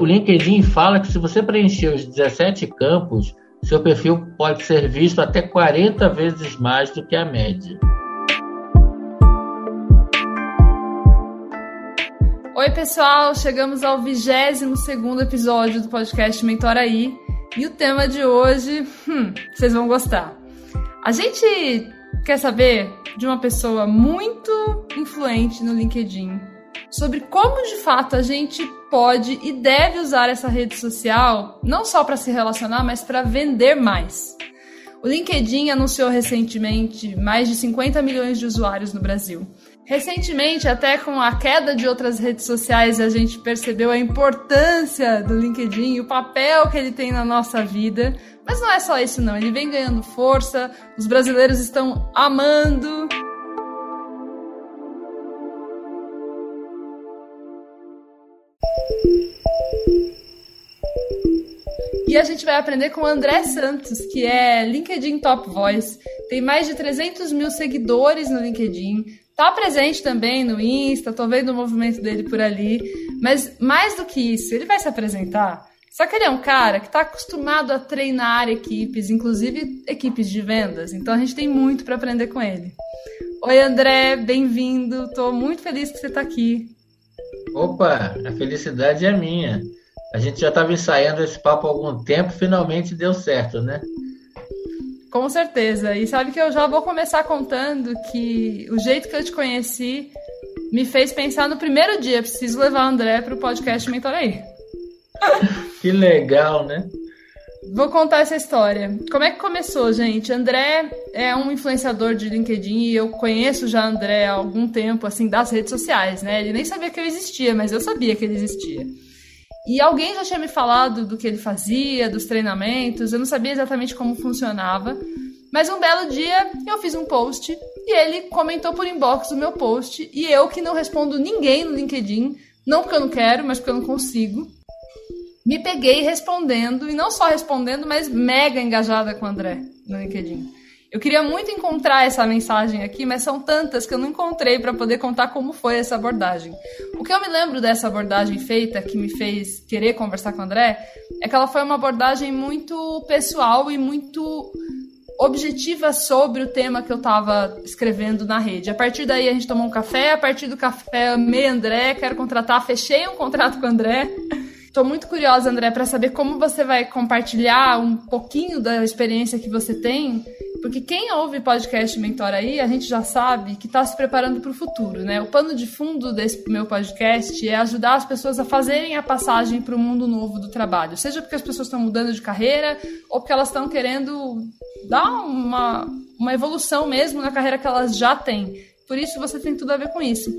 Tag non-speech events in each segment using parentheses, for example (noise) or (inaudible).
O LinkedIn fala que se você preencher os 17 campos, seu perfil pode ser visto até 40 vezes mais do que a média. Oi, pessoal! Chegamos ao 22 episódio do podcast Mentoraí. E o tema de hoje, hum, vocês vão gostar. A gente quer saber de uma pessoa muito influente no LinkedIn sobre como de fato a gente pode e deve usar essa rede social não só para se relacionar, mas para vender mais. O LinkedIn anunciou recentemente mais de 50 milhões de usuários no Brasil. Recentemente, até com a queda de outras redes sociais, a gente percebeu a importância do LinkedIn e o papel que ele tem na nossa vida. Mas não é só isso, não. Ele vem ganhando força, os brasileiros estão amando. E a gente vai aprender com o André Santos, que é LinkedIn Top Voice. Tem mais de 300 mil seguidores no LinkedIn. Tá presente também no Insta, tô vendo o movimento dele por ali. Mas mais do que isso, ele vai se apresentar. Só que ele é um cara que está acostumado a treinar equipes, inclusive equipes de vendas. Então a gente tem muito para aprender com ele. Oi, André, bem-vindo. Estou muito feliz que você está aqui. Opa, a felicidade é minha. A gente já estava ensaiando esse papo há algum tempo, finalmente deu certo, né? Com certeza. E sabe que eu já vou começar contando que o jeito que eu te conheci me fez pensar no primeiro dia, preciso levar o André para o podcast Mentorei. (laughs) que legal, né? Vou contar essa história. Como é que começou, gente? André é um influenciador de LinkedIn e eu conheço já André há algum tempo, assim, das redes sociais, né? Ele nem sabia que eu existia, mas eu sabia que ele existia. E alguém já tinha me falado do que ele fazia, dos treinamentos, eu não sabia exatamente como funcionava. Mas um belo dia eu fiz um post e ele comentou por inbox o meu post. E eu, que não respondo ninguém no LinkedIn, não porque eu não quero, mas porque eu não consigo, me peguei respondendo, e não só respondendo, mas mega engajada com o André no LinkedIn. Eu queria muito encontrar essa mensagem aqui, mas são tantas que eu não encontrei para poder contar como foi essa abordagem. O que eu me lembro dessa abordagem feita, que me fez querer conversar com o André, é que ela foi uma abordagem muito pessoal e muito objetiva sobre o tema que eu estava escrevendo na rede. A partir daí a gente tomou um café, a partir do café amei André, quero contratar, fechei um contrato com o André. Estou muito curiosa, André, para saber como você vai compartilhar um pouquinho da experiência que você tem porque quem ouve podcast Mentor aí, a gente já sabe que está se preparando para o futuro, né? O pano de fundo desse meu podcast é ajudar as pessoas a fazerem a passagem para o mundo novo do trabalho. Seja porque as pessoas estão mudando de carreira ou porque elas estão querendo dar uma, uma evolução mesmo na carreira que elas já têm. Por isso você tem tudo a ver com isso.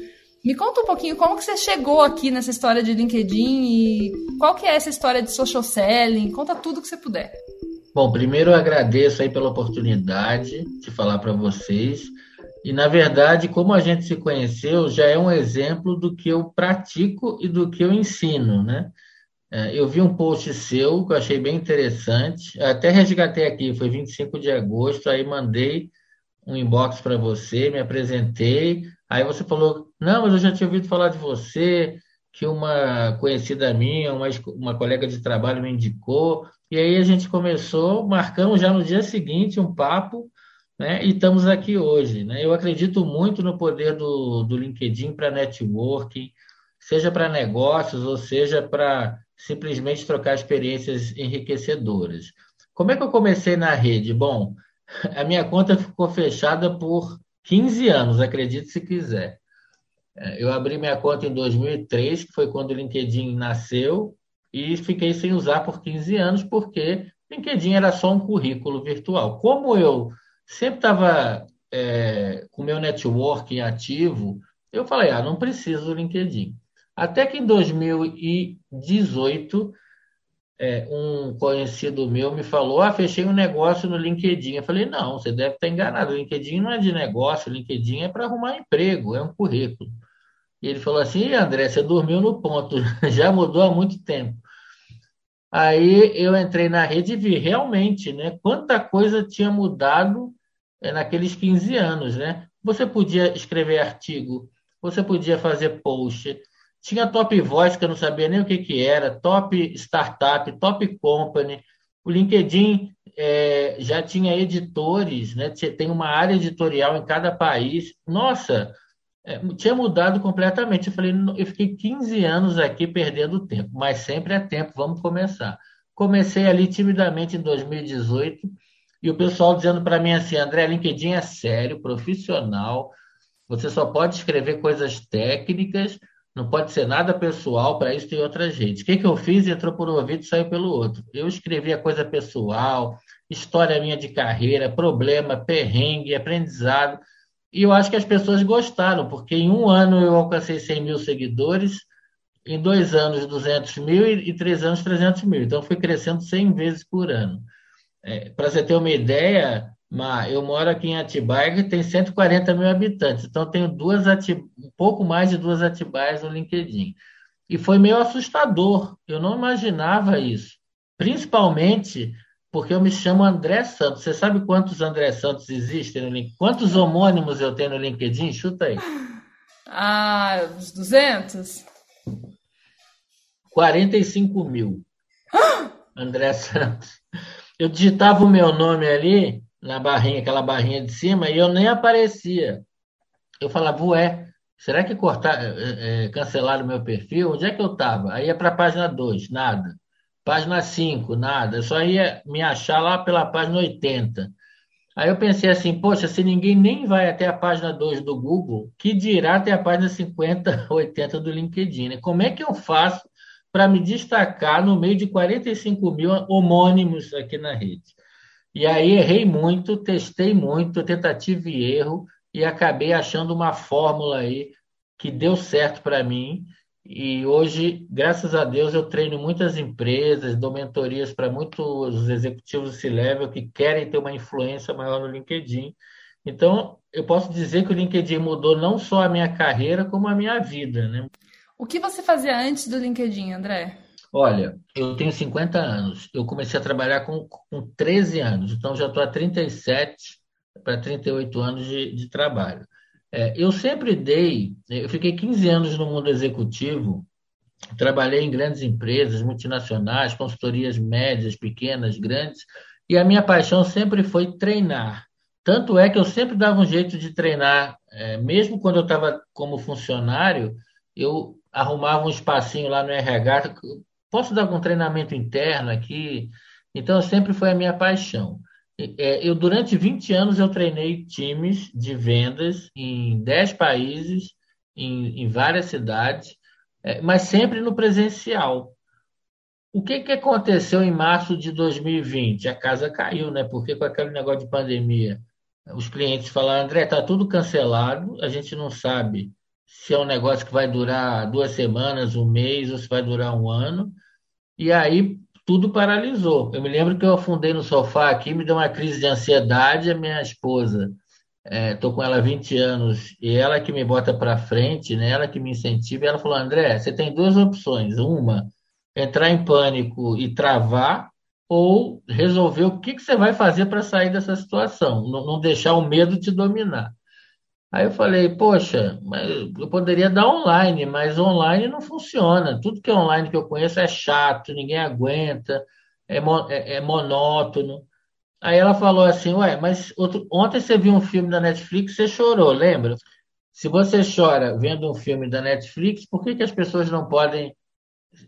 Me conta um pouquinho como que você chegou aqui nessa história de LinkedIn e qual que é essa história de social selling. Conta tudo que você puder. Bom, primeiro eu agradeço aí pela oportunidade de falar para vocês. E, na verdade, como a gente se conheceu, já é um exemplo do que eu pratico e do que eu ensino, né? É, eu vi um post seu que eu achei bem interessante, até resgatei aqui, foi 25 de agosto, aí mandei um inbox para você, me apresentei, aí você falou, não, mas eu já tinha ouvido falar de você, que uma conhecida minha, uma, uma colega de trabalho me indicou, e aí a gente começou, marcamos já no dia seguinte um papo, né? E estamos aqui hoje, né? Eu acredito muito no poder do, do LinkedIn para networking, seja para negócios ou seja para simplesmente trocar experiências enriquecedoras. Como é que eu comecei na rede? Bom, (laughs) a minha conta ficou fechada por 15 anos, acredite se quiser. É, eu abri minha conta em 2003, que foi quando o LinkedIn nasceu, e fiquei sem usar por 15 anos, porque LinkedIn era só um currículo virtual. Como eu sempre estava é, com meu networking ativo, eu falei, ah, não preciso do LinkedIn. Até que em 2018, é, um conhecido meu me falou, ah, fechei um negócio no LinkedIn. Eu falei, não, você deve estar enganado, o LinkedIn não é de negócio, o LinkedIn é para arrumar emprego, é um currículo. E ele falou assim, André, você dormiu no ponto, (laughs) já mudou há muito tempo. Aí eu entrei na rede e vi realmente né, quanta coisa tinha mudado é, naqueles 15 anos. Né? Você podia escrever artigo, você podia fazer post, tinha Top Voice, que eu não sabia nem o que, que era, Top Startup, Top Company. O LinkedIn é, já tinha editores, né? tem uma área editorial em cada país. Nossa, é, tinha mudado completamente. Eu falei, eu fiquei 15 anos aqui perdendo tempo, mas sempre é tempo, vamos começar. Comecei ali timidamente em 2018 e o pessoal dizendo para mim assim, André, LinkedIn é sério, profissional, você só pode escrever coisas técnicas não pode ser nada pessoal, para isso tem outra gente. O que, que eu fiz? Entrou por um ouvido e saiu pelo outro. Eu escrevi a coisa pessoal, história minha de carreira, problema, perrengue, aprendizado. E eu acho que as pessoas gostaram, porque em um ano eu alcancei 100 mil seguidores, em dois anos 200 mil e três anos 300 mil. Então fui crescendo 100 vezes por ano. É, para você ter uma ideia, mas eu moro aqui em Atibaia, que tem 140 mil habitantes. Então, tenho duas um pouco mais de duas Atibaias no LinkedIn. E foi meio assustador. Eu não imaginava isso. Principalmente porque eu me chamo André Santos. Você sabe quantos André Santos existem no LinkedIn? Quantos homônimos eu tenho no LinkedIn? Chuta aí. Ah, uns 200? 45 mil. (gasps) André Santos. Eu digitava o meu nome ali, na barrinha, aquela barrinha de cima, e eu nem aparecia. Eu falava, ué, será que cortar, é, é, cancelaram o meu perfil? Onde é que eu estava? Aí ia para a página 2, nada. Página 5, nada. Eu só ia me achar lá pela página 80. Aí eu pensei assim, poxa, se ninguém nem vai até a página 2 do Google, que dirá até a página 50, 80 (laughs) do LinkedIn? Né? Como é que eu faço para me destacar no meio de 45 mil homônimos aqui na rede? E aí errei muito, testei muito, tentativa e erro, e acabei achando uma fórmula aí que deu certo para mim. E hoje, graças a Deus, eu treino muitas empresas, dou mentorias para muitos executivos C-level que querem ter uma influência maior no LinkedIn. Então, eu posso dizer que o LinkedIn mudou não só a minha carreira, como a minha vida. Né? O que você fazia antes do LinkedIn, André? Olha, eu tenho 50 anos. Eu comecei a trabalhar com, com 13 anos, então já estou há 37 para 38 anos de, de trabalho. É, eu sempre dei, eu fiquei 15 anos no mundo executivo, trabalhei em grandes empresas, multinacionais, consultorias médias, pequenas, grandes, e a minha paixão sempre foi treinar. Tanto é que eu sempre dava um jeito de treinar, é, mesmo quando eu estava como funcionário, eu arrumava um espacinho lá no RH, Posso dar algum treinamento interno aqui? Então, sempre foi a minha paixão. É, eu, durante 20 anos, eu treinei times de vendas em 10 países, em, em várias cidades, é, mas sempre no presencial. O que, que aconteceu em março de 2020? A casa caiu, né? Porque com aquele negócio de pandemia, os clientes falaram, André, está tudo cancelado, a gente não sabe se é um negócio que vai durar duas semanas, um mês, ou se vai durar um ano. E aí tudo paralisou. Eu me lembro que eu afundei no sofá aqui, me deu uma crise de ansiedade. A minha esposa, estou é, com ela há 20 anos, e ela que me bota para frente, né, ela que me incentiva. Ela falou: André, você tem duas opções. Uma, entrar em pânico e travar, ou resolver o que, que você vai fazer para sair dessa situação, não, não deixar o medo te dominar. Aí eu falei, poxa, eu poderia dar online, mas online não funciona. Tudo que é online que eu conheço é chato, ninguém aguenta, é, é, é monótono. Aí ela falou assim, ué, mas outro, ontem você viu um filme da Netflix, você chorou, lembra? Se você chora vendo um filme da Netflix, por que, que as pessoas não podem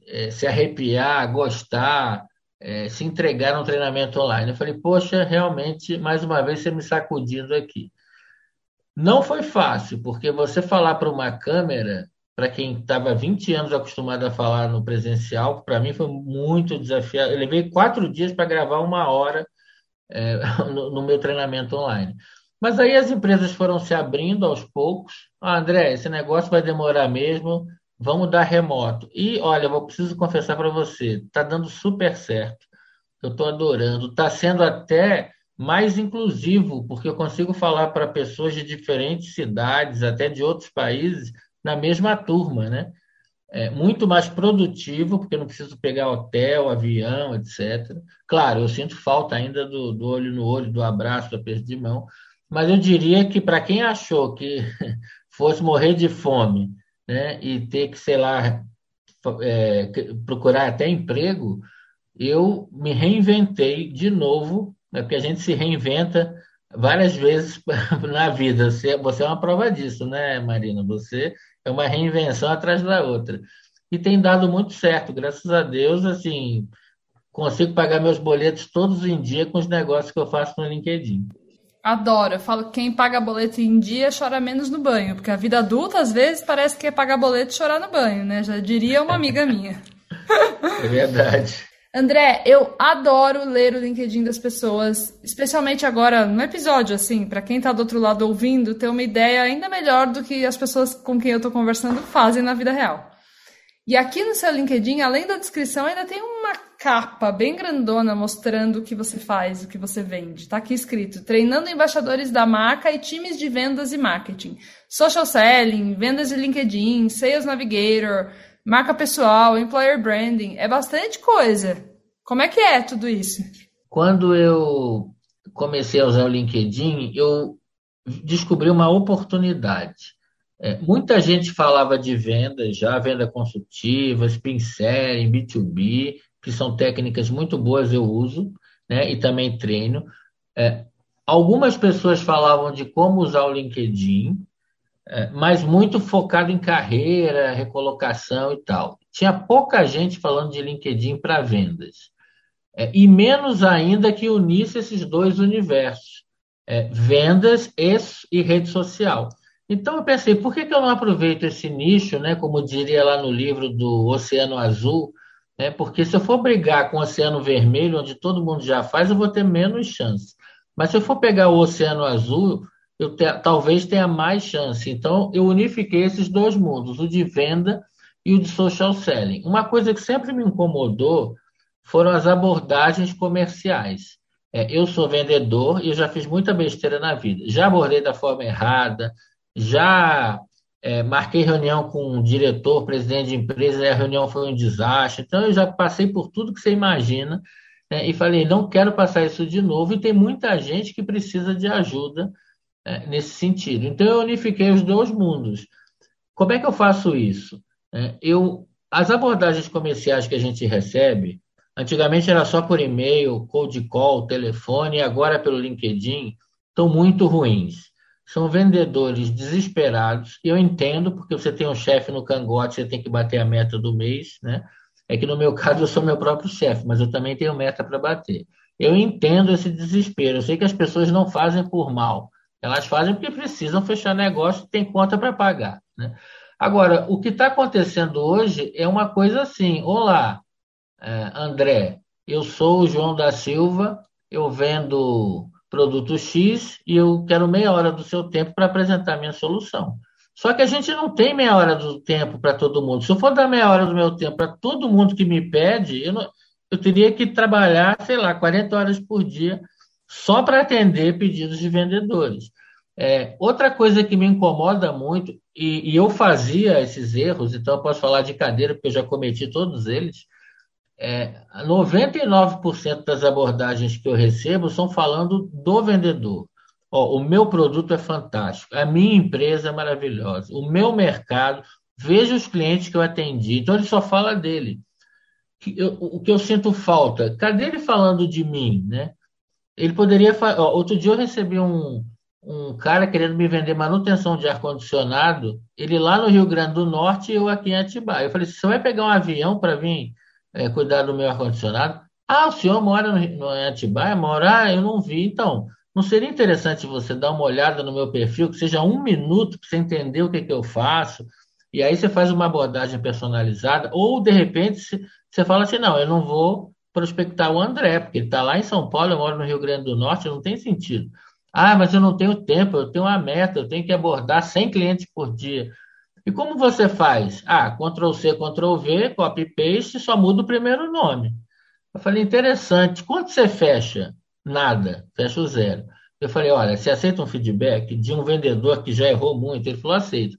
é, se arrepiar, gostar, é, se entregar no treinamento online? Eu falei, poxa, realmente, mais uma vez você me sacudindo aqui. Não foi fácil, porque você falar para uma câmera, para quem estava 20 anos acostumado a falar no presencial, para mim foi muito desafiado. Eu levei quatro dias para gravar uma hora é, (laughs) no, no, meu treinamento online. Mas aí as empresas foram se abrindo aos poucos. Ah, André, esse negócio vai demorar mesmo, vamos dar remoto. E olha, eu preciso confessar para você, está dando super certo. Eu estou adorando. Está sendo até mais inclusivo, porque eu consigo falar para pessoas de diferentes cidades, até de outros países, na mesma turma, né? É muito mais produtivo, porque não preciso pegar hotel, avião, etc. Claro, eu sinto falta ainda do, do olho no olho, do abraço, do aperto de mão, mas eu diria que para quem achou que (laughs) fosse morrer de fome né, e ter que, sei lá, é, procurar até emprego, eu me reinventei de novo, né, porque a gente se reinventa várias vezes (laughs) na vida. Você, você é uma prova disso, né, Marina? Você é uma reinvenção atrás da outra. E tem dado muito certo, graças a Deus, assim, consigo pagar meus boletos todos em dia com os negócios que eu faço no LinkedIn. Adoro. Eu falo que quem paga boleto em dia chora menos no banho, porque a vida adulta, às vezes, parece que é pagar boleto e chorar no banho, né? Já diria uma amiga minha. (laughs) É verdade. André, eu adoro ler o LinkedIn das pessoas, especialmente agora no episódio, assim, para quem está do outro lado ouvindo, ter uma ideia ainda melhor do que as pessoas com quem eu estou conversando fazem na vida real. E aqui no seu LinkedIn, além da descrição, ainda tem uma capa bem grandona mostrando o que você faz, o que você vende. Está aqui escrito: treinando embaixadores da marca e times de vendas e marketing, social selling, vendas de LinkedIn, Sales Navigator, marca pessoal, employer branding. É bastante coisa. Como é que é tudo isso? Quando eu comecei a usar o LinkedIn, eu descobri uma oportunidade. É, muita gente falava de venda já, venda consultiva, spin selling, B2B, que são técnicas muito boas, eu uso, né, e também treino. É, algumas pessoas falavam de como usar o LinkedIn, mas muito focado em carreira, recolocação e tal. Tinha pouca gente falando de LinkedIn para vendas. É, e menos ainda que unisse esses dois universos, é, vendas e, e, rede social. Então eu pensei, por que, que eu não aproveito esse nicho, né, como diria lá no livro do Oceano Azul, né? Porque se eu for brigar com o Oceano Vermelho, onde todo mundo já faz, eu vou ter menos chance. Mas se eu for pegar o Oceano Azul, eu te, talvez tenha mais chance. Então, eu unifiquei esses dois mundos, o de venda e o de social selling. Uma coisa que sempre me incomodou foram as abordagens comerciais. É, eu sou vendedor e eu já fiz muita besteira na vida. Já abordei da forma errada, já é, marquei reunião com o diretor, presidente de empresa, e a reunião foi um desastre. Então, eu já passei por tudo que você imagina né, e falei: não quero passar isso de novo. E tem muita gente que precisa de ajuda é, nesse sentido. Então, eu unifiquei os dois mundos. Como é que eu faço isso? É, eu, as abordagens comerciais que a gente recebe, antigamente era só por e-mail, cold call, telefone, e agora pelo LinkedIn, estão muito ruins são vendedores desesperados. Eu entendo, porque você tem um chefe no cangote, você tem que bater a meta do mês, né? É que no meu (laughs) caso eu sou meu próprio chefe, mas eu também tenho meta para bater. Eu entendo esse desespero. Eu sei que as pessoas não fazem por mal. Elas fazem porque precisam fechar negócio, tem conta para pagar. Né? Agora, o que está acontecendo hoje é uma coisa assim: olá, é, André, eu sou o João da Silva, eu vendo produto X e eu quero meia hora do seu tempo para apresentar minha solução. Só que a gente não tem meia hora do tempo para todo mundo. Se eu for dar meia hora do meu tempo para todo mundo que me pede, eu, não, eu teria que trabalhar, sei lá, 40 horas por dia só para atender pedidos de vendedores. É, outra coisa que me incomoda muito, e, e, eu fazia esses erros, então eu posso falar de cadeira, porque eu já cometi todos eles, é, 99% das abordagens que eu recebo são falando do vendedor. Ó, o meu produto é fantástico, a minha empresa é maravilhosa, o meu mercado, veja os clientes que eu atendi. Então ele só fala dele. o que eu sinto falta, cadê ele falando de mim, né? Ele poderia. Outro dia eu recebi um, um cara querendo me vender manutenção de ar-condicionado, ele lá no Rio Grande do Norte e eu aqui em Atibaia. Eu falei: você vai pegar um avião para vir é, cuidar do meu ar-condicionado. Ah, o senhor mora no, no Atibaia? Mora? Ah, eu não vi. Então, não seria interessante você dar uma olhada no meu perfil, que seja um minuto para você entender o que, que eu faço, e aí você faz uma abordagem personalizada, ou de repente você fala assim: não, eu não vou prospectar o André, porque ele está lá em São Paulo, eu moro no Rio Grande do Norte, não tem sentido. Ah, mas eu não tenho tempo, eu tenho uma meta, eu tenho que abordar 100 clientes por dia. E como você faz? Ah, Ctrl C, Ctrl V, copy paste, só muda o primeiro nome. Eu falei, interessante. Quanto você fecha? Nada, fecha o zero. Eu falei, olha, você aceita um feedback de um vendedor que já errou muito? Ele falou, aceito.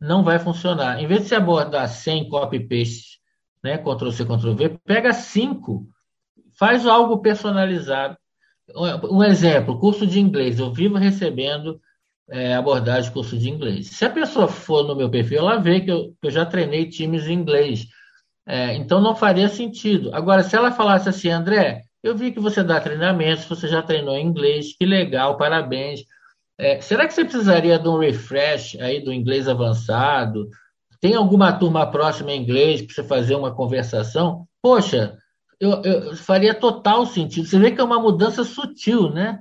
Não vai funcionar. Em vez de você abordar 100 copy paste, né, Ctrl C, Ctrl V, pega 5, faz algo personalizado. Um exemplo, curso de inglês. Eu vivo recebendo é, abordagem curso de inglês. Se a pessoa for no meu perfil, ela vê que eu, que eu já treinei times em inglês. É, então não faria sentido. Agora, se ela falasse assim, André, eu vi que você dá treinamentos, você já treinou em inglês, que legal, parabéns. É, será que você precisaria de um refresh aí do inglês avançado? Tem alguma turma próxima em inglês para você fazer uma conversação? Poxa, eu, eu, faria total sentido. Você vê que é uma mudança sutil, né?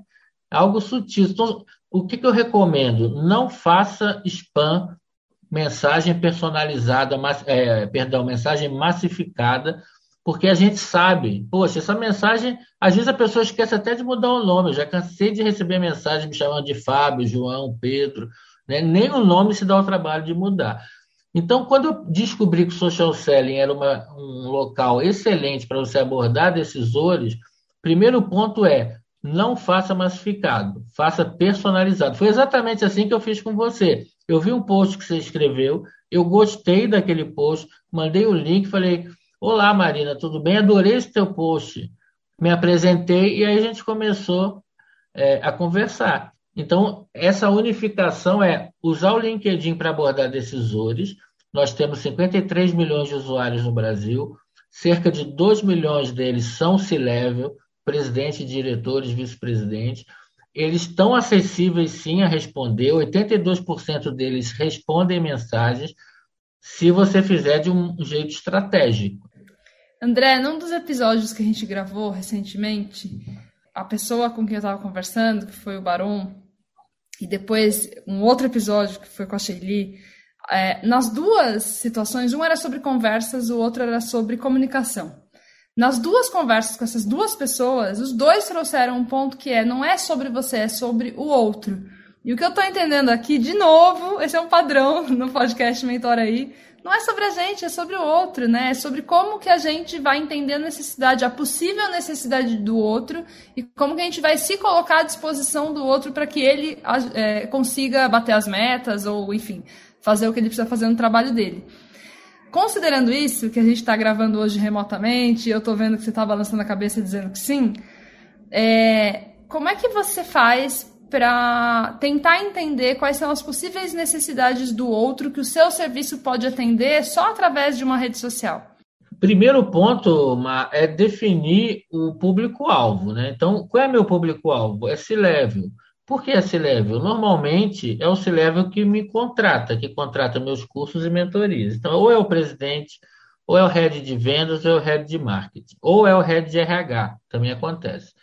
Algo sutil. Então, o que, que eu recomendo? Não faça spam, mensagem personalizada, mas, é, perdão, mensagem massificada, porque a gente sabe, poxa, essa mensagem, às vezes a pessoa esquece até de mudar o nome. Eu já cansei de receber mensagem me chamando de Fábio, João, Pedro, né? nem o nome se dá o trabalho de mudar. Então, quando eu descobri que o social selling era uma, um local excelente para você abordar decisores, primeiro ponto é não faça massificado, faça personalizado. Foi exatamente assim que eu fiz com você. Eu vi um post que você escreveu, eu gostei daquele post, mandei o link, falei: Olá, Marina, tudo bem? Adorei esse teu post. Me apresentei e aí a gente começou é, a conversar. Então, essa unificação é usar o LinkedIn para abordar decisores. Nós temos 53 milhões de usuários no Brasil, cerca de 2 milhões deles são C-level, presidente, diretores, vice-presidente. Eles estão acessíveis sim a responder, 82% deles respondem mensagens, se você fizer de um jeito estratégico. André, num dos episódios que a gente gravou recentemente, a pessoa com quem eu estava conversando, que foi o Baron, e depois um outro episódio que foi com a Shelly. É, nas duas situações, um era sobre conversas, o outro era sobre comunicação. Nas duas conversas com essas duas pessoas, os dois trouxeram um ponto que é não é sobre você, é sobre o outro. E o que eu estou entendendo aqui, de novo, esse é um padrão (laughs) no podcast Mentor aí, não é sobre a gente, é sobre o outro, né? É sobre como que a gente vai entender a necessidade, a possível necessidade do outro e como que a gente vai se colocar à disposição do outro para que ele é, consiga bater as metas ou, enfim, fazer o que ele precisa fazer no trabalho dele. Considerando isso, que a gente está gravando hoje remotamente, eu estou vendo que você está balançando a cabeça dizendo que sim, é, como é que você faz para tentar entender quais são as possíveis necessidades do outro que o seu serviço pode atender só através de uma rede social? Primeiro ponto é definir o público-alvo. Né? Então, qual é meu público-alvo? É C-Level. Por que é C-Level? Normalmente é o C-Level que me contrata, que contrata meus cursos e mentorias. Então, ou é o presidente, ou é o head de vendas, ou é o head de marketing, ou é o head de RH, também acontece.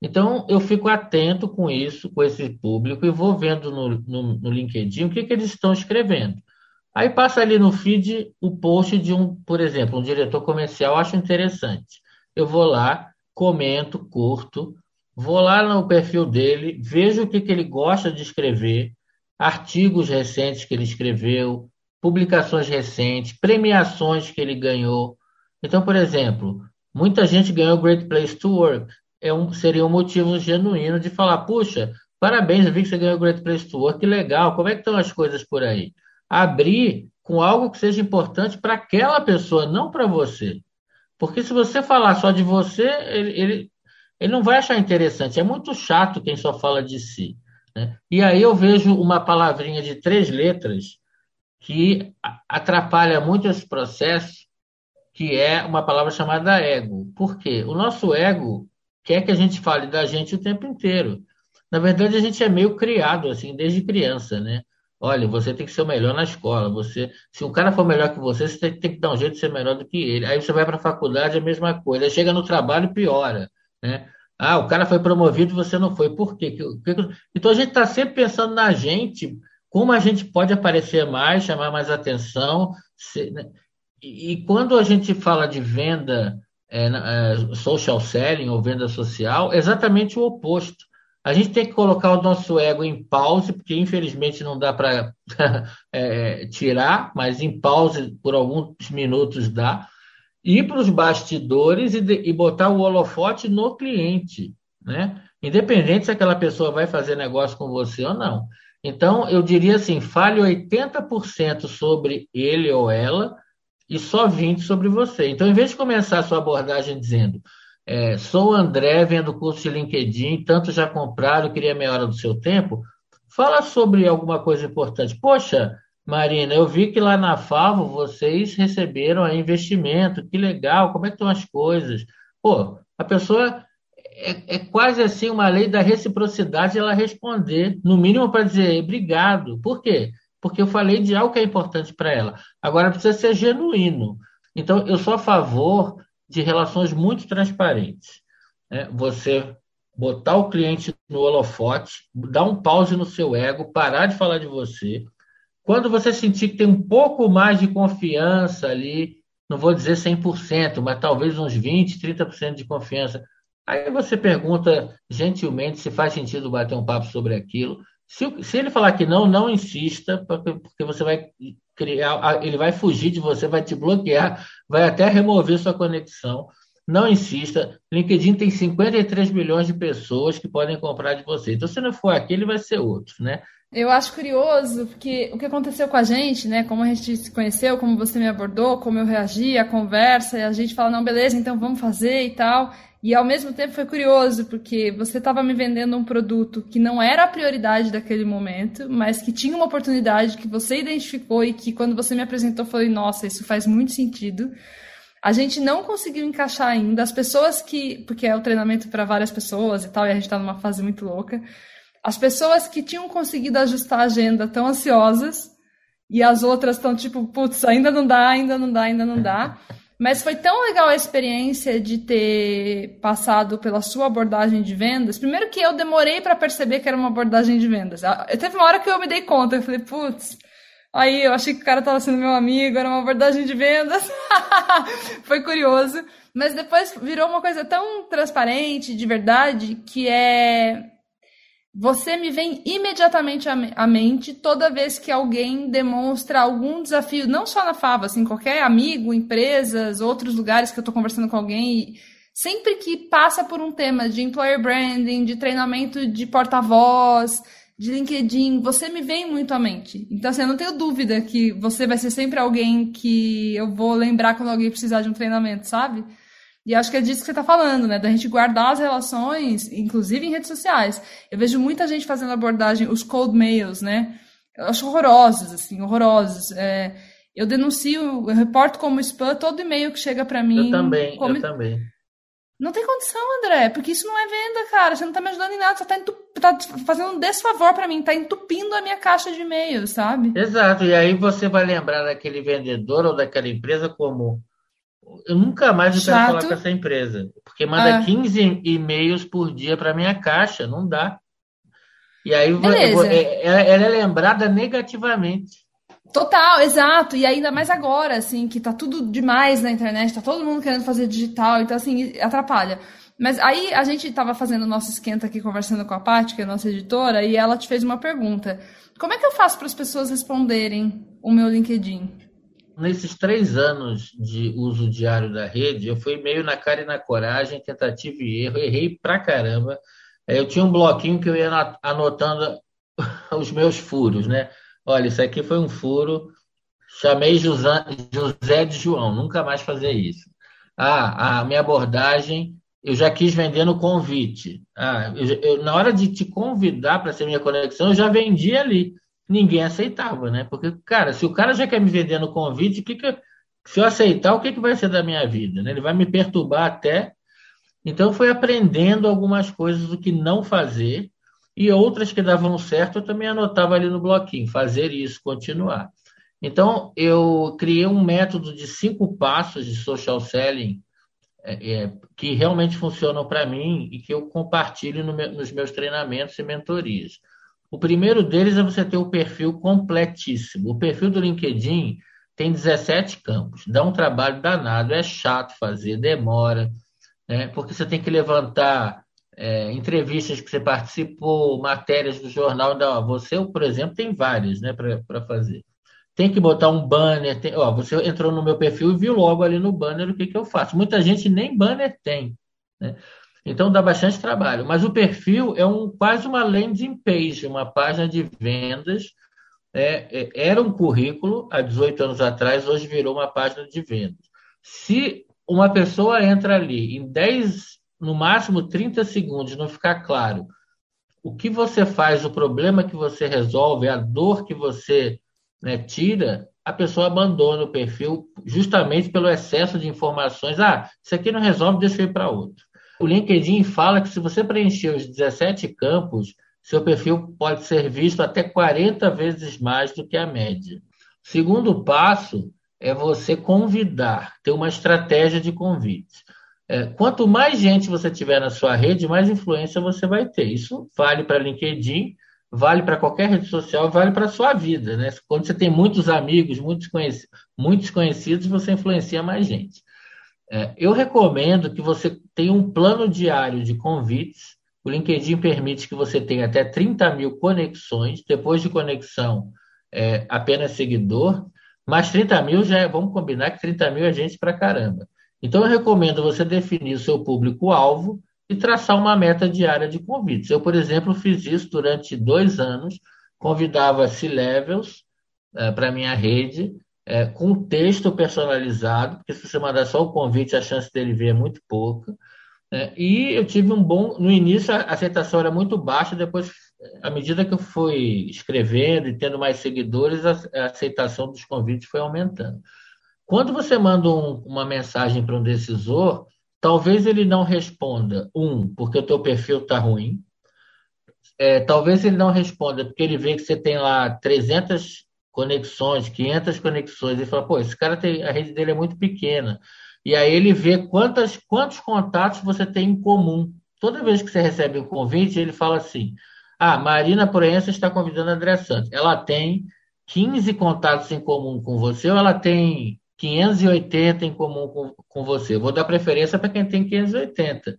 Então, eu fico atento com isso, com esse público, e vou vendo no, no, no LinkedIn o que, que eles estão escrevendo. Aí passa ali no feed o post de um, por exemplo, um diretor comercial, acho interessante. Eu vou lá, comento, curto, vou lá no perfil dele, vejo o que, que ele gosta de escrever, artigos recentes que ele escreveu, publicações recentes, premiações que ele ganhou. Então, por exemplo, muita gente ganhou Great Place to Work é um, seria um motivo genuíno de falar, puxa, parabéns, eu vi que você ganhou o Great Place to Work, que legal, como é que estão as coisas por aí? Abrir com algo que seja importante para aquela pessoa, não para você. Porque se você falar só de você, ele, ele, ele não vai achar interessante. É muito chato quem só fala de si. Né? E aí eu vejo uma palavrinha de três letras que atrapalha muito esse processo, que é uma palavra chamada ego. Por quê? O nosso ego quer que a gente fale da gente o tempo inteiro. Na verdade, a gente é meio criado assim desde criança, né? Olha, você tem que ser o melhor na escola. Você, se um cara for melhor que você, você tem, tem que dar um jeito de ser melhor do que ele. Aí você vai para a faculdade, é a mesma coisa. Aí chega no trabalho, piora, né? Ah, o cara foi promovido, você não foi. Por quê? Então a gente está sempre pensando na gente, como a gente pode aparecer mais, chamar mais atenção. Né? E quando a gente fala de venda é, é, social selling ou venda social, exatamente o oposto. A gente tem que colocar o nosso ego em pause, porque infelizmente não dá para (laughs) é, tirar, mas em pause por alguns minutos dá, ir para os bastidores e, de, e botar o holofote no cliente, né? Independente se aquela pessoa vai fazer negócio com você ou não. Então, eu diria assim: fale 80% sobre ele ou ela e só 20 sobre você. Então, em vez de começar a sua abordagem dizendo é, sou o André, vendo curso de LinkedIn, tanto já compraram, queria meia hora do seu tempo, Fala sobre alguma coisa importante. Poxa, Marina, eu vi que lá na Favo vocês receberam investimento, que legal, como é que estão as coisas? Pô, a pessoa é, é, quase assim uma lei da reciprocidade ela responder, no mínimo para dizer obrigado. Por quê? Porque eu falei de algo que é importante para ela. Agora precisa ser genuíno. Então, eu sou a favor de relações muito transparentes. Né? Você botar o cliente no holofote, dar um pause no seu ego, parar de falar de você. Quando você sentir que tem um pouco mais de confiança ali, não vou dizer 100%, mas talvez uns 20%, 30% de confiança, aí você pergunta gentilmente se faz sentido bater um papo sobre aquilo. Se, se ele falar que não, não insista, porque, você vai criar, ele vai fugir de você, vai te bloquear, vai até remover sua conexão. Não insista. LinkedIn tem 53 milhões de pessoas que podem comprar de você. Então, se não for aquele, vai ser outro, né? Eu acho curioso, porque o que aconteceu com a gente, né? Como a gente se conheceu, como você me abordou, como eu reagi, a conversa, e a gente fala, não, beleza, então vamos fazer e tal. E ao mesmo tempo foi curioso, porque você estava me vendendo um produto que não era a prioridade daquele momento, mas que tinha uma oportunidade que você identificou e que quando você me apresentou, eu falei, nossa, isso faz muito sentido. A gente não conseguiu encaixar ainda. As pessoas que. Porque é o treinamento para várias pessoas e tal, e a gente está numa fase muito louca. As pessoas que tinham conseguido ajustar a agenda estão ansiosas, e as outras estão tipo, putz, ainda não dá, ainda não dá, ainda não dá. (laughs) Mas foi tão legal a experiência de ter passado pela sua abordagem de vendas. Primeiro que eu demorei para perceber que era uma abordagem de vendas. Eu, teve uma hora que eu me dei conta, eu falei, putz, Aí eu achei que o cara tava sendo meu amigo, era uma abordagem de vendas. (laughs) Foi curioso. Mas depois virou uma coisa tão transparente, de verdade, que é. Você me vem imediatamente à mente toda vez que alguém demonstra algum desafio, não só na Fava, assim, qualquer amigo, empresas, outros lugares que eu estou conversando com alguém. Sempre que passa por um tema de employer branding, de treinamento de porta-voz, de LinkedIn, você me vem muito à mente. Então, assim, eu não tenho dúvida que você vai ser sempre alguém que eu vou lembrar quando alguém precisar de um treinamento, sabe? E acho que é disso que você está falando, né? Da gente guardar as relações, inclusive em redes sociais. Eu vejo muita gente fazendo abordagem, os cold mails, né? Eu acho horrorosos, assim, horrorosos. É, eu denuncio, eu reporto como spam todo e-mail que chega para mim. Eu também, como... eu também. Não tem condição, André, porque isso não é venda, cara. Você não tá me ajudando em nada, você tá, tá fazendo um desfavor para mim, tá entupindo a minha caixa de e-mail, sabe? Exato, e aí você vai lembrar daquele vendedor ou daquela empresa como. Eu nunca mais eu quero falar com essa empresa, porque manda ah. 15 e-mails por dia para minha caixa, não dá. E aí Beleza. É, é, ela é lembrada negativamente. Total, exato. E ainda mais agora, assim, que tá tudo demais na internet, tá todo mundo querendo fazer digital, então, assim, atrapalha. Mas aí a gente estava fazendo o nosso esquenta aqui, conversando com a Paty, que é a nossa editora, e ela te fez uma pergunta. Como é que eu faço para as pessoas responderem o meu LinkedIn? Nesses três anos de uso diário da rede, eu fui meio na cara e na coragem, tentativa e erro, errei pra caramba. Eu tinha um bloquinho que eu ia anotando (laughs) os meus furos, né? Olha, isso aqui foi um furo. Chamei José, José de João, nunca mais fazer isso. Ah, a minha abordagem, eu já quis vender no convite. Ah, eu, eu, na hora de te convidar para ser minha conexão, eu já vendi ali. Ninguém aceitava, né? Porque, cara, se o cara já quer me vender no convite, que que, se eu aceitar, o que, que vai ser da minha vida? Né? Ele vai me perturbar até. Então, fui aprendendo algumas coisas do que não fazer e outras que davam certo eu também anotava ali no bloquinho, fazer isso, continuar. Então, eu criei um método de cinco passos de social selling é, é, que realmente funcionam para mim e que eu compartilho no nos meus treinamentos e mentorias. O primeiro deles é você ter o perfil completíssimo. O perfil do LinkedIn tem 17 campos, dá um trabalho danado, é chato fazer, demora, né? porque você tem que levantar é, entrevistas que você participou, matérias do jornal. Não, você, por exemplo, tem várias né, para fazer. Tem que botar um banner. Tem, ó, você entrou no meu perfil e viu logo ali no banner o que, que eu faço. Muita gente nem banner tem. Né? Então dá bastante trabalho. Mas o perfil é um, quase uma landing page, uma página de vendas. É, é, era um currículo há 18 anos atrás, hoje virou uma página de vendas. Se uma pessoa entra ali em 10 no máximo 30 segundos, não ficar claro o que você faz, o problema que você resolve, a dor que você né, tira, a pessoa abandona o perfil justamente pelo excesso de informações. Ah, isso aqui não resolve, deixa eu ir para outro. O LinkedIn fala que se você preencher os 17 campos, seu perfil pode ser visto até 40 vezes mais do que a média. O segundo passo é você convidar, ter uma estratégia de convite. É, quanto mais gente você tiver na sua rede, mais influência você vai ter. Isso vale para LinkedIn, vale para qualquer rede social, vale para a sua vida. Né? Quando você tem muitos amigos, muitos, conhecidos, muitos conhecidos, você influencia mais gente. É, eu recomendo que você tenha um plano diário de convites. O LinkedIn permite que você tenha até 30 mil conexões. Depois de conexão, é, apenas seguidor. Mas 30 mil já é, vamos combinar que 30 mil é gente para caramba. Então, eu recomendo você definir o seu público-alvo e traçar uma meta diária de convites. Eu, por exemplo, fiz isso durante dois anos, convidava C-Levels é, para minha rede, é, com texto personalizado, porque se você mandar só o convite, a chance dele ver é muito pouca. É, e eu tive um bom. No início, a aceitação era muito baixa, depois, à medida que eu fui escrevendo e tendo mais seguidores, a, a aceitação dos convites foi aumentando. Quando você manda um, uma mensagem para um decisor, talvez ele não responda, um, porque o teu perfil está ruim, é, talvez ele não responda porque ele vê que você tem lá 300 conexões, 500 conexões, e fala, pô, esse cara tem, a rede dele é muito pequena. E aí ele vê quantas, quantos contatos você tem em comum. Toda vez que você recebe um convite, ele fala assim, ah, Marina Proença está convidando a André Santos. Ela tem 15 contatos em comum com você ou ela tem 580 em comum com, com você. Vou dar preferência para quem tem 580.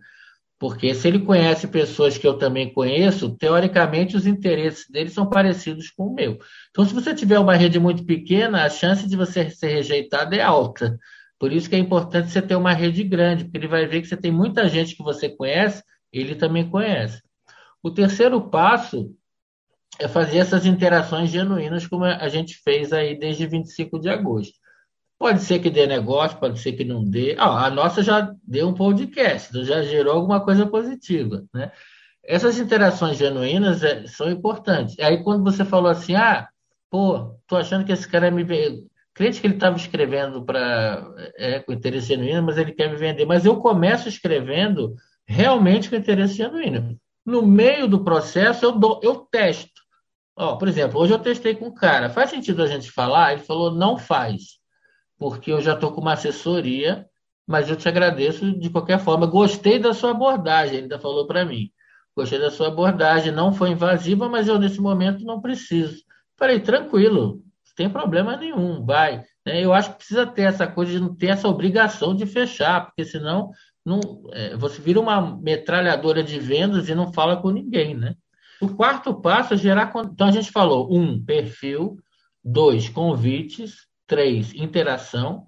Porque se ele conhece pessoas que eu também conheço, teoricamente os interesses dele são parecidos com o meu. Então, se você tiver uma rede muito pequena, a chance de você ser rejeitado é alta. Por isso que é importante você ter uma rede grande, porque ele vai ver que você tem muita gente que você conhece, ele também conhece. O terceiro passo é fazer essas interações genuínas, como a gente fez aí desde 25 de agosto. Pode ser que dê negócio, pode ser que não dê. Ah, a nossa já deu um podcast, então já gerou alguma coisa positiva, né? Essas interações genuínas é, são importantes. Aí quando você falou assim, ah, pô, tô achando que esse cara me crente que ele estava escrevendo para é, com interesse genuíno, mas ele quer me vender. Mas eu começo escrevendo realmente com interesse genuíno. No meio do processo eu dou, eu testo. Ó, por exemplo, hoje eu testei com um cara. Faz sentido a gente falar? Ele falou não faz porque eu já estou com uma assessoria, mas eu te agradeço de qualquer forma. Gostei da sua abordagem, ele ainda falou para mim. Gostei da sua abordagem, não foi invasiva, mas eu nesse momento não preciso. Falei, tranquilo, tem problema nenhum, vai. Né? Eu acho que precisa ter essa coisa de não ter essa obrigação de fechar, porque senão não, é, você vira uma metralhadora de vendas e não fala com ninguém, né? O quarto passo é gerar. Então a gente falou: um, perfil, dois, convites, Três, interação.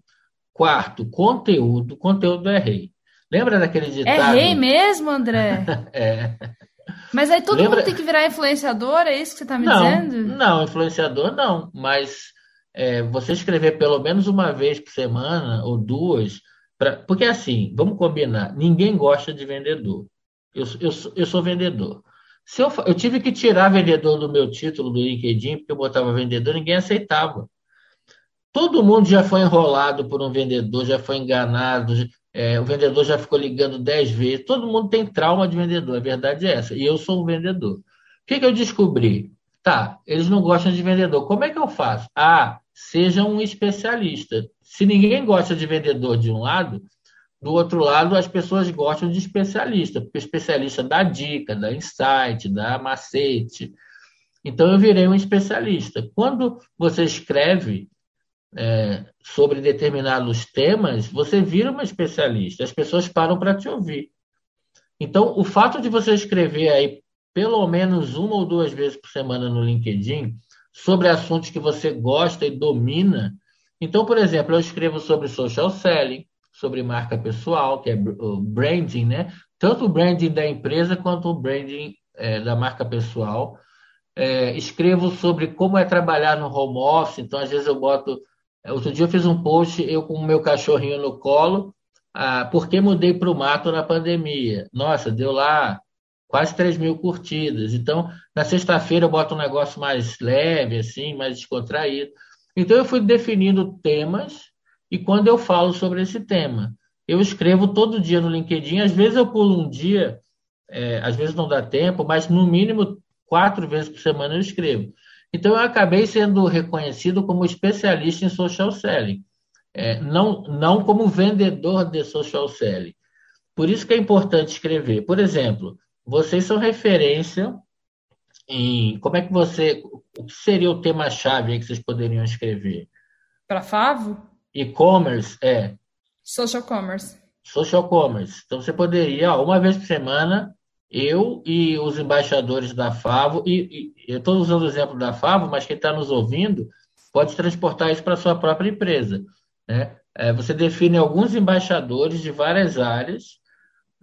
Quarto, conteúdo. Conteúdo é rei. Lembra daquele é ditado? É rei mesmo, André? (laughs) é. Mas aí todo Lembra... mundo tem que virar influenciador, é isso que você está me não, dizendo? Não, influenciador não. Mas é, você escrever pelo menos uma vez por semana ou duas. Pra... Porque assim, vamos combinar: ninguém gosta de vendedor. Eu, eu, eu sou vendedor. Se eu, eu tive que tirar vendedor do meu título do LinkedIn, porque eu botava vendedor, ninguém aceitava. Todo mundo já foi enrolado por um vendedor, já foi enganado, é, o vendedor já ficou ligando dez vezes. Todo mundo tem trauma de vendedor, a verdade é essa. E eu sou um vendedor. O que, que eu descobri? Tá, eles não gostam de vendedor. Como é que eu faço? Ah, seja um especialista. Se ninguém gosta de vendedor de um lado, do outro lado as pessoas gostam de especialista, porque o especialista dá dica, dá insight, dá macete. Então eu virei um especialista. Quando você escreve é, sobre determinados temas, você vira uma especialista, as pessoas param para te ouvir. Então, o fato de você escrever aí pelo menos uma ou duas vezes por semana no LinkedIn sobre assuntos que você gosta e domina. Então, por exemplo, eu escrevo sobre social selling, sobre marca pessoal, que é branding, né? Tanto o branding da empresa quanto o branding é, da marca pessoal. É, escrevo sobre como é trabalhar no home office, então às vezes eu boto Outro dia eu fiz um post, eu com o meu cachorrinho no colo, ah, por que mudei para o mato na pandemia? Nossa, deu lá quase 3 mil curtidas. Então, na sexta-feira eu boto um negócio mais leve, assim, mais descontraído. Então, eu fui definindo temas e quando eu falo sobre esse tema, eu escrevo todo dia no LinkedIn. Às vezes eu pulo um dia, é, às vezes não dá tempo, mas no mínimo quatro vezes por semana eu escrevo. Então, eu acabei sendo reconhecido como especialista em social selling, é, não, não como vendedor de social selling. Por isso que é importante escrever. Por exemplo, vocês são referência em como é que você. O que seria o tema-chave que vocês poderiam escrever? Para Favo? E-commerce, é. Social commerce. Social commerce. Então você poderia, ó, uma vez por semana, eu e os embaixadores da Favo, e, e eu estou usando o exemplo da Favo, mas quem está nos ouvindo pode transportar isso para a sua própria empresa. Né? É, você define alguns embaixadores de várias áreas,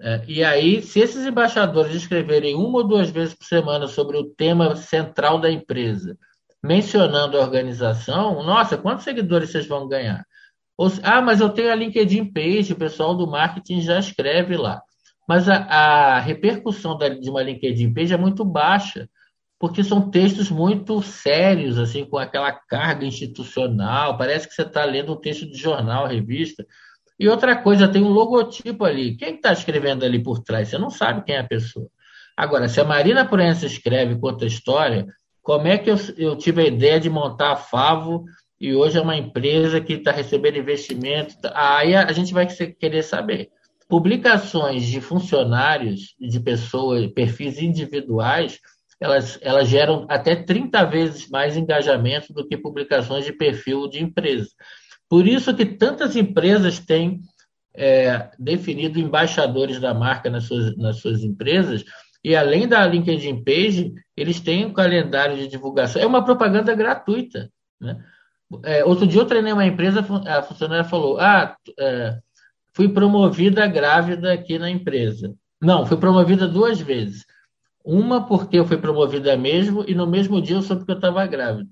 é, e aí, se esses embaixadores escreverem uma ou duas vezes por semana sobre o tema central da empresa, mencionando a organização, nossa, quantos seguidores vocês vão ganhar? Ou, ah, mas eu tenho a LinkedIn Page, o pessoal do marketing já escreve lá. Mas a, a repercussão da, de uma LinkedIn page é muito baixa, porque são textos muito sérios, assim, com aquela carga institucional. Parece que você está lendo um texto de jornal, revista. E outra coisa, tem um logotipo ali. Quem está escrevendo ali por trás? Você não sabe quem é a pessoa. Agora, se a Marina Proença escreve conta história, como é que eu, eu tive a ideia de montar a Favo e hoje é uma empresa que está recebendo investimento? Aí a, a gente vai querer saber publicações de funcionários, de pessoas, perfis individuais, elas, elas geram até 30 vezes mais engajamento do que publicações de perfil de empresa. Por isso que tantas empresas têm é, definido embaixadores da marca nas suas, nas suas empresas, e além da LinkedIn Page, eles têm um calendário de divulgação. É uma propaganda gratuita. Né? É, outro dia eu treinei uma empresa, a funcionária falou: Ah, é, fui promovida grávida aqui na empresa. Não, fui promovida duas vezes. Uma porque eu fui promovida mesmo, e no mesmo dia eu soube que eu estava grávida.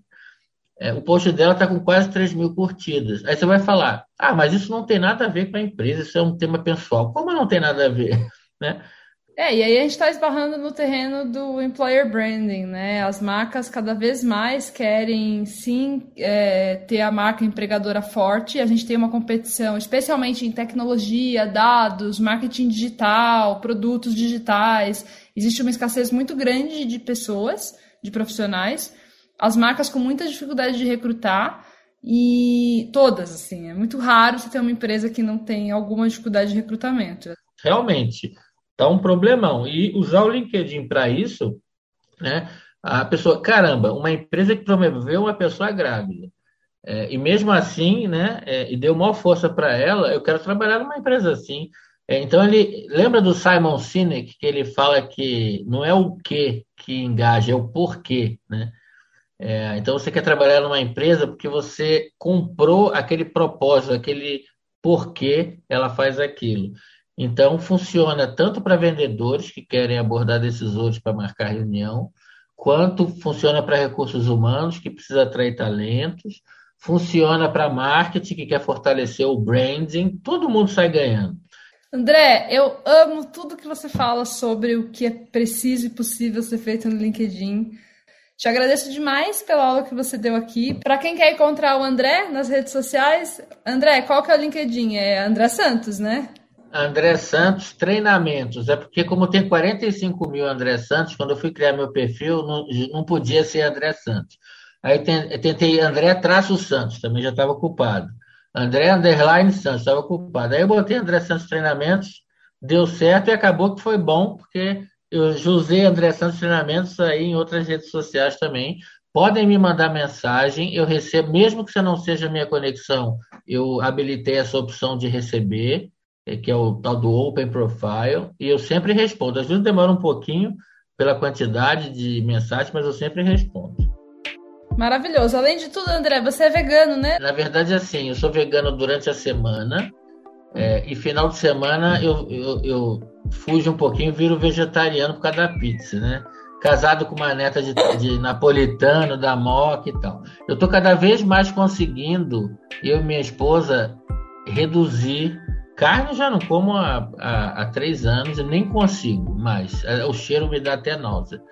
É, o post dela está com quase 3 mil curtidas. Aí você vai falar: ah, mas isso não tem nada a ver com a empresa, isso é um tema pessoal. Como não tem nada a ver? (laughs) Né? É, e aí a gente está esbarrando no terreno do employer branding, né? As marcas cada vez mais querem sim é, ter a marca empregadora forte. A gente tem uma competição, especialmente em tecnologia, dados, marketing digital, produtos digitais. Existe uma escassez muito grande de pessoas, de profissionais. As marcas com muita dificuldade de recrutar e todas, assim. É muito raro você ter uma empresa que não tem alguma dificuldade de recrutamento. Realmente. Tá um problemão. E usar o LinkedIn para isso, né? A pessoa, caramba, uma empresa que promoveu uma pessoa grávida. É, e mesmo assim, né? É, e deu maior força para ela, eu quero trabalhar numa empresa assim. É, então ele lembra do Simon Sinek que ele fala que não é o que que engaja, é o porquê, né? É, então você quer trabalhar numa empresa porque você comprou aquele propósito, aquele porquê ela faz aquilo. Então, funciona tanto para vendedores que querem abordar decisores para marcar reunião, quanto funciona para recursos humanos, que precisa atrair talentos, funciona para marketing, que quer fortalecer o branding, todo mundo sai ganhando. André, eu amo tudo que você fala sobre o que é preciso e possível ser feito no LinkedIn. Te agradeço demais pela aula que você deu aqui. Para quem quer encontrar o André nas redes sociais, André, qual que é o LinkedIn? É André Santos, né? André Santos Treinamentos. É porque, como tem 45 mil André Santos, quando eu fui criar meu perfil, não, não podia ser André Santos. Aí tentei André Traço Santos, também já estava ocupado. André Underline Santos, estava ocupado. Aí eu botei André Santos Treinamentos, deu certo e acabou que foi bom, porque eu usei André Santos Treinamentos aí em outras redes sociais também. Podem me mandar mensagem, eu recebo, mesmo que você não seja minha conexão, eu habilitei essa opção de receber. É, que é o tal do Open Profile, e eu sempre respondo. Às vezes demora um pouquinho pela quantidade de mensagens, mas eu sempre respondo. Maravilhoso. Além de tudo, André, você é vegano, né? Na verdade, assim, eu sou vegano durante a semana, é, e final de semana eu, eu, eu fujo um pouquinho e viro vegetariano por causa da pizza, né? Casado com uma neta de, de napolitano, da moca e tal. Eu estou cada vez mais conseguindo, eu e minha esposa, reduzir Carne já não como há, há, há três anos e nem consigo mais. É, o cheiro me dá até náusea.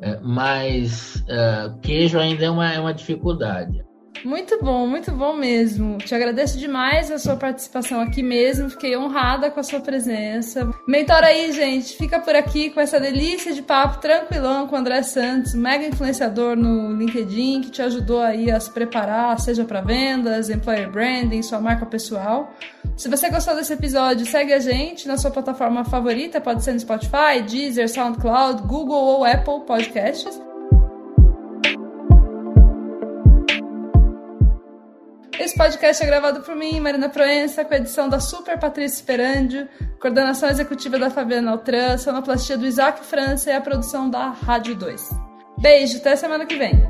É, mas é, queijo ainda é uma, é uma dificuldade. Muito bom, muito bom mesmo. Te agradeço demais a sua participação aqui mesmo. Fiquei honrada com a sua presença. Mentor aí, gente, fica por aqui com essa delícia de papo tranquilão com o André Santos, mega influenciador no LinkedIn, que te ajudou aí a se preparar, seja para vendas, employer branding, sua marca pessoal. Se você gostou desse episódio, segue a gente na sua plataforma favorita, pode ser no Spotify, Deezer, SoundCloud, Google ou Apple Podcasts. Esse podcast é gravado por mim, Marina Proença, com a edição da Super Patrícia Esperandio, coordenação executiva da Fabiana Altran, sonoplastia do Isaac França e a produção da Rádio 2. Beijo, até semana que vem.